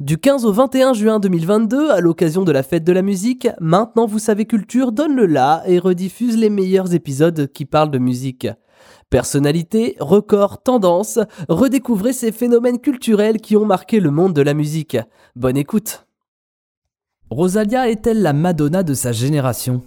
Du 15 au 21 juin 2022, à l'occasion de la fête de la musique, Maintenant Vous savez Culture donne le la et rediffuse les meilleurs épisodes qui parlent de musique. Personnalité, records, tendances, redécouvrez ces phénomènes culturels qui ont marqué le monde de la musique. Bonne écoute. Rosalia est-elle la Madonna de sa génération?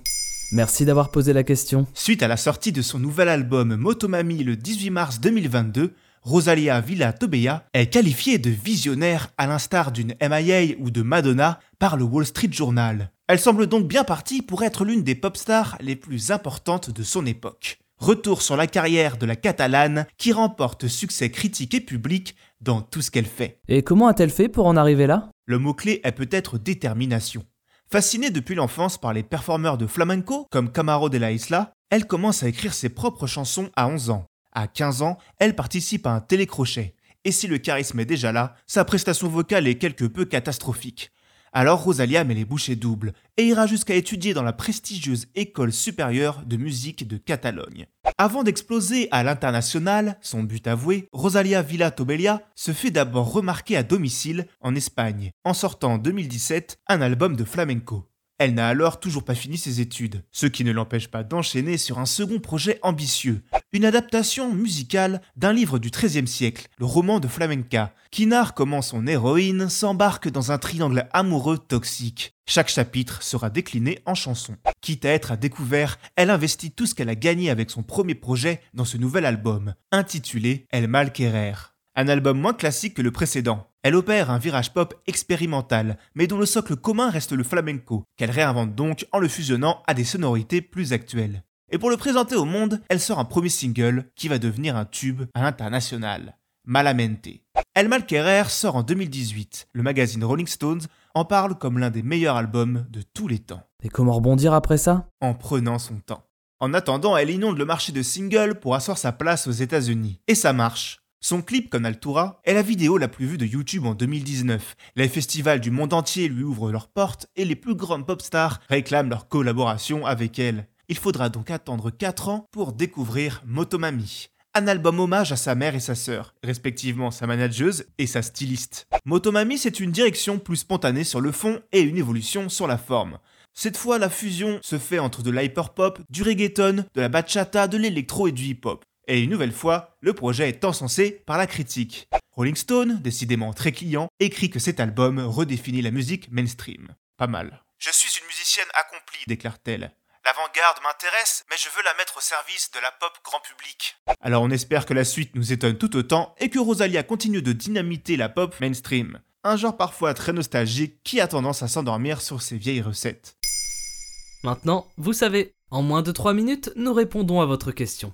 Merci d'avoir posé la question. Suite à la sortie de son nouvel album Motomami le 18 mars 2022, Rosalia Villa Tobeya est qualifiée de visionnaire à l'instar d'une MIA ou de Madonna par le Wall Street Journal. Elle semble donc bien partie pour être l'une des pop stars les plus importantes de son époque. Retour sur la carrière de la Catalane qui remporte succès critique et public dans tout ce qu'elle fait. Et comment a-t-elle fait pour en arriver là? Le mot-clé est peut-être détermination. Fascinée depuis l'enfance par les performeurs de flamenco comme Camaro de la Isla, elle commence à écrire ses propres chansons à 11 ans. À 15 ans, elle participe à un télécrochet. Et si le charisme est déjà là, sa prestation vocale est quelque peu catastrophique. Alors Rosalia met les bouchées doubles et ira jusqu'à étudier dans la prestigieuse École supérieure de musique de Catalogne. Avant d'exploser à l'international, son but avoué, Rosalia Villa Tobelia se fait d'abord remarquer à domicile en Espagne, en sortant en 2017 un album de flamenco. Elle n'a alors toujours pas fini ses études, ce qui ne l'empêche pas d'enchaîner sur un second projet ambitieux, une adaptation musicale d'un livre du XIIIe siècle, le roman de Flamenca, qui narre comment son héroïne s'embarque dans un triangle amoureux toxique. Chaque chapitre sera décliné en chanson. Quitte à être à découvert, elle investit tout ce qu'elle a gagné avec son premier projet dans ce nouvel album, intitulé El Malquerer. Un album moins classique que le précédent. Elle opère un virage pop expérimental, mais dont le socle commun reste le flamenco, qu'elle réinvente donc en le fusionnant à des sonorités plus actuelles. Et pour le présenter au monde, elle sort un premier single qui va devenir un tube à l'international. Malamente. El Malquerer sort en 2018. Le magazine Rolling Stones en parle comme l'un des meilleurs albums de tous les temps. Et comment rebondir après ça? En prenant son temps. En attendant, elle inonde le marché de singles pour asseoir sa place aux États-Unis. Et ça marche. Son clip Con Altura est la vidéo la plus vue de YouTube en 2019. Les festivals du monde entier lui ouvrent leurs portes et les plus grandes pop stars réclament leur collaboration avec elle. Il faudra donc attendre 4 ans pour découvrir Motomami. Un album hommage à sa mère et sa sœur, respectivement sa manageuse et sa styliste. Motomami, c'est une direction plus spontanée sur le fond et une évolution sur la forme. Cette fois, la fusion se fait entre de l'hyperpop, du reggaeton, de la bachata, de l'électro et du hip-hop. Et une nouvelle fois, le projet est encensé par la critique. Rolling Stone, décidément très client, écrit que cet album redéfinit la musique mainstream. Pas mal. Je suis une musicienne accomplie, déclare-t-elle. L'avant-garde m'intéresse, mais je veux la mettre au service de la pop grand public. Alors on espère que la suite nous étonne tout autant et que Rosalia continue de dynamiter la pop mainstream. Un genre parfois très nostalgique qui a tendance à s'endormir sur ses vieilles recettes. Maintenant, vous savez, en moins de 3 minutes, nous répondons à votre question.